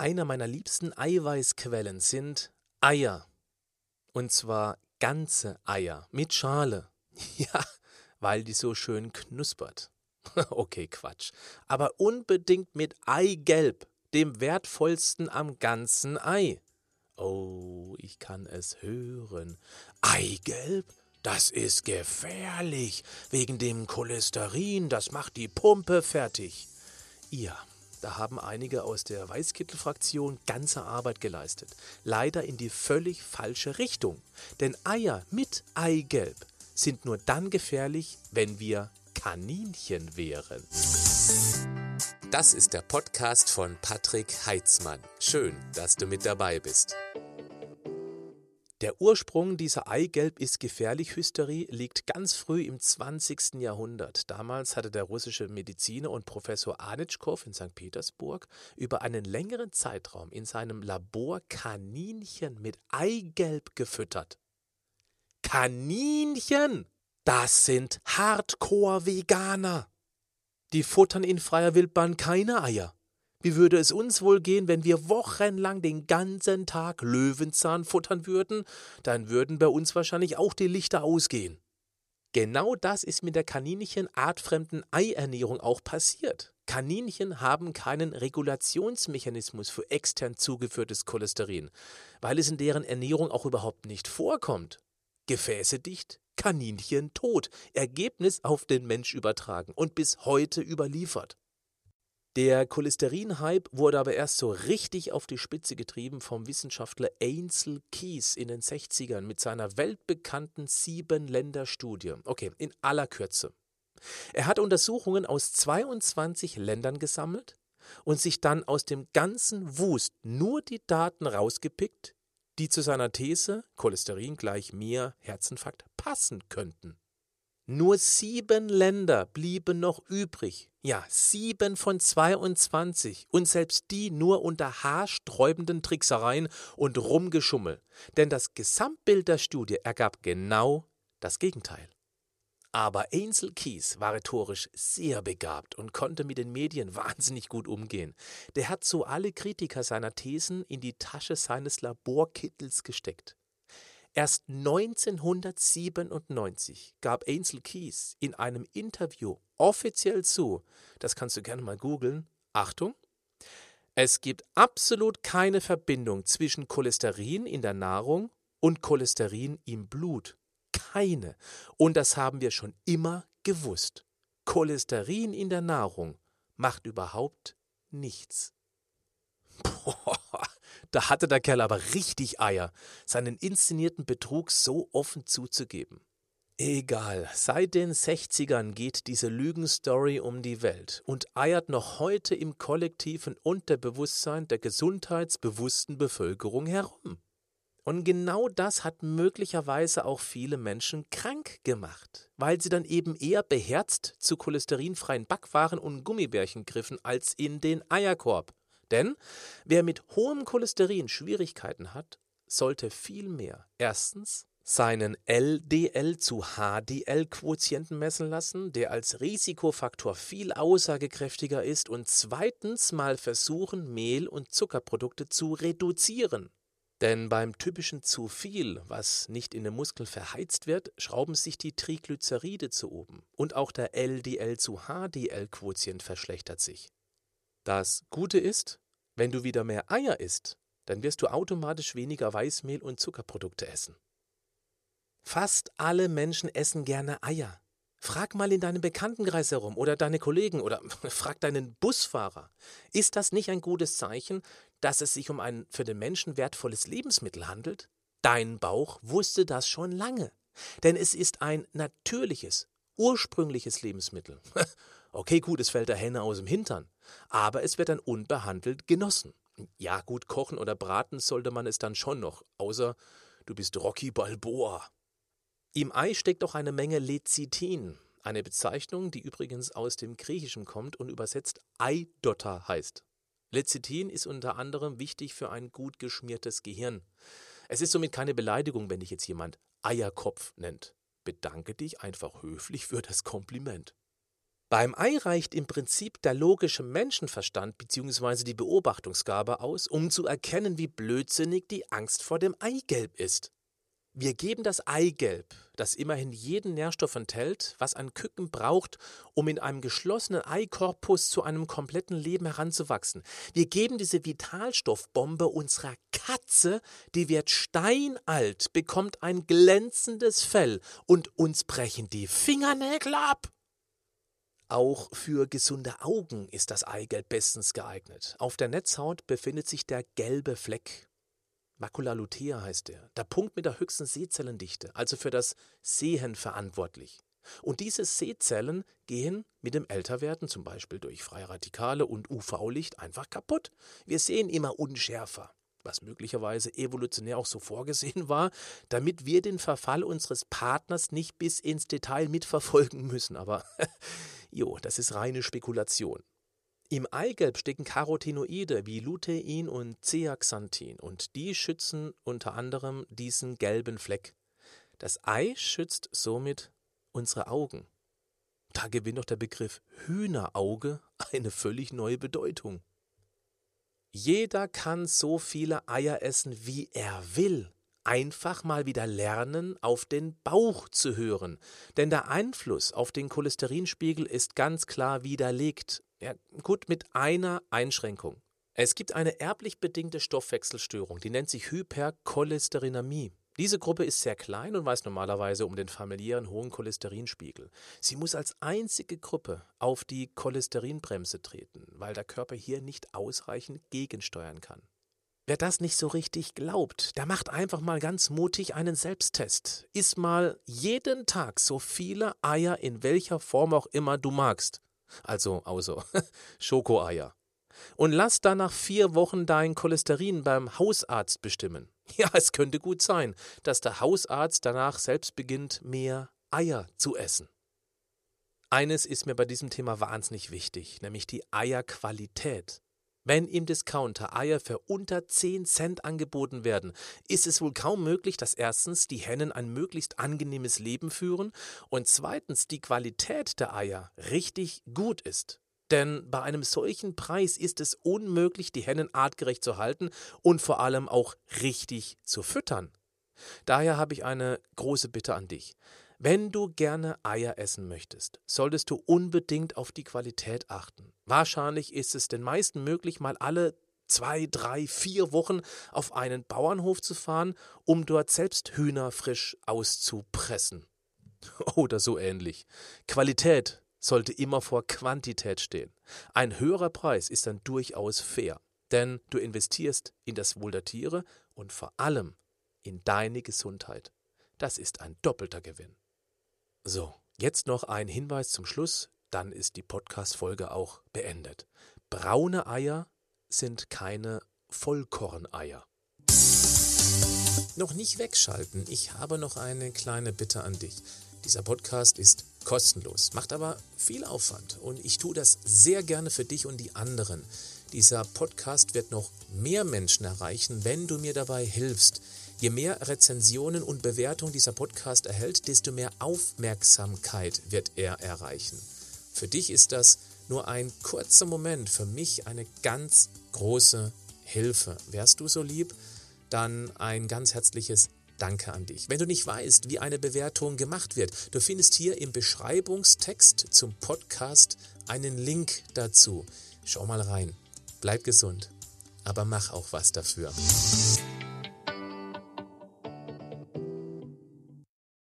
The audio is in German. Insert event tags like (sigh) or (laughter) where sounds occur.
Einer meiner liebsten Eiweißquellen sind Eier. Und zwar ganze Eier mit Schale. (laughs) Ja, weil die so schön knuspert. (laughs) okay, Quatsch. Aber unbedingt mit Eigelb, dem wertvollsten am ganzen Ei. Oh, ich kann es hören. Eigelb? Das ist gefährlich. Wegen dem Cholesterin, das macht die Pumpe fertig. Ja, da haben einige aus der Weißkittel-Fraktion ganze Arbeit geleistet. Leider in die völlig falsche Richtung. Denn Eier mit Eigelb sind nur dann gefährlich, wenn wir Kaninchen wären. Das ist der Podcast von Patrick Heitzmann. Schön, dass du mit dabei bist. Der Ursprung dieser Eigelb ist gefährlich Hysterie liegt ganz früh im 20. Jahrhundert. Damals hatte der russische Mediziner und Professor Anitschkow in St. Petersburg über einen längeren Zeitraum in seinem Labor Kaninchen mit Eigelb gefüttert. Kaninchen! Das sind Hardcore-Veganer. Die futtern in freier Wildbahn keine Eier. Wie würde es uns wohl gehen, wenn wir wochenlang den ganzen Tag Löwenzahn futtern würden? Dann würden bei uns wahrscheinlich auch die Lichter ausgehen. Genau das ist mit der Kaninchen artfremden Eiernährung auch passiert. Kaninchen haben keinen Regulationsmechanismus für extern zugeführtes Cholesterin, weil es in deren Ernährung auch überhaupt nicht vorkommt. Gefäße dicht, Kaninchen tot, Ergebnis auf den Mensch übertragen und bis heute überliefert. Der Cholesterin-Hype wurde aber erst so richtig auf die Spitze getrieben vom Wissenschaftler Ainsel Keys in den 60ern mit seiner weltbekannten Sieben-Länder-Studie. Okay, in aller Kürze. Er hat Untersuchungen aus 22 Ländern gesammelt und sich dann aus dem ganzen Wust nur die Daten rausgepickt, die zu seiner These Cholesterin gleich mehr Herzinfarkt passen könnten. Nur sieben Länder blieben noch übrig. Ja, sieben von 22 und selbst die nur unter haarsträubenden Tricksereien und Rumgeschummel. Denn das Gesamtbild der Studie ergab genau das Gegenteil. Aber Ainsel Keys war rhetorisch sehr begabt und konnte mit den Medien (laughs) wahnsinnig gut umgehen. Der hat so alle Kritiker seiner Thesen in die Tasche seines Laborkittels gesteckt. Erst 1997 gab Ainsel Keys in einem Interview offiziell zu, das kannst du gerne mal googeln, Achtung, es gibt absolut keine Verbindung zwischen Cholesterin in der Nahrung und Cholesterin im Blut. Keine. Und das haben wir schon immer gewusst. Cholesterin in der Nahrung macht überhaupt nichts. Boah, da hatte der Kerl aber richtig Eier, seinen inszenierten Betrug so offen zuzugeben. Egal, seit den 60ern geht diese Lügenstory um die Welt und eiert noch heute im kollektiven Unterbewusstsein der gesundheitsbewussten Bevölkerung herum. Und genau das hat möglicherweise auch viele Menschen krank gemacht, weil sie dann eben eher beherzt zu cholesterinfreien Backwaren und Gummibärchen griffen als in den Eierkorb. Denn wer mit hohem Cholesterin Schwierigkeiten hat, sollte vielmehr erstens seinen LDL zu HDL-Quotienten messen lassen, der als Risikofaktor viel aussagekräftiger ist, und zweitens mal versuchen, Mehl- und Zuckerprodukte zu reduzieren. Denn beim typischen zu viel, was nicht in den Muskeln verheizt wird, schrauben sich die Triglyceride zu oben und auch der LDL zu HDL-Quotient verschlechtert sich. Das Gute ist, wenn du wieder mehr Eier isst, dann wirst du automatisch weniger Weißmehl und Zuckerprodukte essen. Fast alle Menschen essen gerne Eier. Frag mal in deinem Bekanntenkreis herum oder deine Kollegen oder (laughs) frag deinen Busfahrer. Ist das nicht ein gutes Zeichen, dass es sich um ein für den Menschen wertvolles Lebensmittel handelt? Dein Bauch wusste das schon lange. Denn es ist ein natürliches, ursprüngliches Lebensmittel. (laughs) Okay, gut, es fällt der Henne aus dem Hintern, aber es wird dann unbehandelt genossen. Ja, gut, kochen oder braten sollte man es dann schon noch, außer du bist Rocky Balboa. Im Ei steckt auch eine Menge Lecithin, eine Bezeichnung, die übrigens aus dem Griechischen kommt und übersetzt Eidotter heißt. Lecithin ist unter anderem wichtig für ein gut geschmiertes Gehirn. Es ist somit keine Beleidigung, wenn dich jetzt jemand Eierkopf nennt. Bedanke dich einfach höflich für das Kompliment. Beim Ei reicht im Prinzip der logische Menschenverstand bzw. die Beobachtungsgabe aus, um zu erkennen, wie blödsinnig die Angst vor dem Eigelb ist. Wir geben das Eigelb, das immerhin jeden Nährstoff enthält, was ein Küken braucht, um in einem geschlossenen Eikorpus zu einem kompletten Leben heranzuwachsen. Wir geben diese Vitalstoffbombe unserer Katze, die wird steinalt, bekommt ein glänzendes Fell und uns brechen die Fingernägel ab. Auch für gesunde Augen ist das Eigelb bestens geeignet. Auf der Netzhaut befindet sich der gelbe Fleck, Macula lutea heißt er, der Punkt mit der höchsten Sehzellendichte, also für das Sehen verantwortlich. Und diese Sehzellen gehen mit dem Älterwerden, zum Beispiel durch freie Radikale und UV-Licht, einfach kaputt. Wir sehen immer unschärfer, was möglicherweise evolutionär auch so vorgesehen war, damit wir den Verfall unseres Partners nicht bis ins Detail mitverfolgen müssen. Aber (laughs) jo, das ist reine Spekulation. Im Eigelb stecken Carotinoide wie Lutein und Zeaxanthin und die schützen unter anderem diesen gelben Fleck. Das Ei schützt somit unsere Augen. Da gewinnt doch der Begriff Hühnerauge eine völlig neue Bedeutung. Jeder kann so viele Eier essen, wie er will. Einfach mal wieder lernen, auf den Bauch zu hören. Denn der Einfluss auf den Cholesterinspiegel ist ganz klar widerlegt ja, gut, mit einer Einschränkung. Es gibt eine erblich bedingte Stoffwechselstörung, die nennt sich Hypercholesterinämie. Diese Gruppe ist sehr klein und weiß normalerweise um den familiären hohen Cholesterinspiegel. Sie muss als einzige Gruppe auf die Cholesterinbremse treten, weil der Körper hier nicht ausreichend gegensteuern kann. Wer das nicht so richtig glaubt, der macht einfach mal ganz mutig einen Selbsttest. Iss mal jeden Tag so viele Eier in welcher Form auch immer du magst also außer (laughs) Schokoeier. Und lass dann nach vier Wochen dein Cholesterin beim Hausarzt bestimmen. (laughs) Ja, es könnte gut sein, dass der Hausarzt danach selbst beginnt, mehr Eier zu essen. Eines ist mir bei diesem Thema wahnsinnig wichtig, nämlich die Eierqualität. Wenn im Discounter Eier für unter 10 Cent angeboten werden, ist es wohl kaum möglich, dass erstens die Hennen ein möglichst angenehmes Leben führen und zweitens die Qualität der Eier richtig gut ist. Denn bei einem solchen Preis ist es unmöglich, die Hennen artgerecht zu halten und vor allem auch richtig zu füttern. Daher habe ich eine große Bitte an dich. Wenn du gerne Eier essen möchtest, solltest du unbedingt auf die Qualität achten. Wahrscheinlich ist es den meisten möglich, mal alle zwei, drei, vier Wochen auf einen Bauernhof zu fahren, um dort selbst Hühner frisch auszupressen. (laughs) Oder so ähnlich. Qualität sollte immer vor Quantität stehen. Ein höherer Preis ist dann durchaus fair, denn du investierst in das Wohl der Tiere und vor allem in deine Gesundheit. Das ist ein doppelter Gewinn. So, jetzt noch ein Hinweis zum Schluss, dann ist die Podcast-Folge auch beendet. Braune Eier sind keine Vollkorneier. Noch nicht wegschalten, ich habe noch eine kleine Bitte an dich. Dieser Podcast ist kostenlos, macht aber viel Aufwand und ich tue das sehr gerne für dich und die anderen. Dieser Podcast wird noch mehr Menschen erreichen, wenn du mir dabei hilfst. Je mehr Rezensionen und Bewertungen dieser Podcast erhält, desto mehr Aufmerksamkeit wird er erreichen. Für dich ist das nur ein kurzer Moment, für mich eine ganz große Hilfe. Wärst du so lieb, dann ein ganz herzliches Danke an dich. Wenn du nicht weißt, wie eine Bewertung gemacht wird, du findest hier im Beschreibungstext zum Podcast einen Link dazu. Schau mal rein. Bleib gesund, aber mach auch was dafür.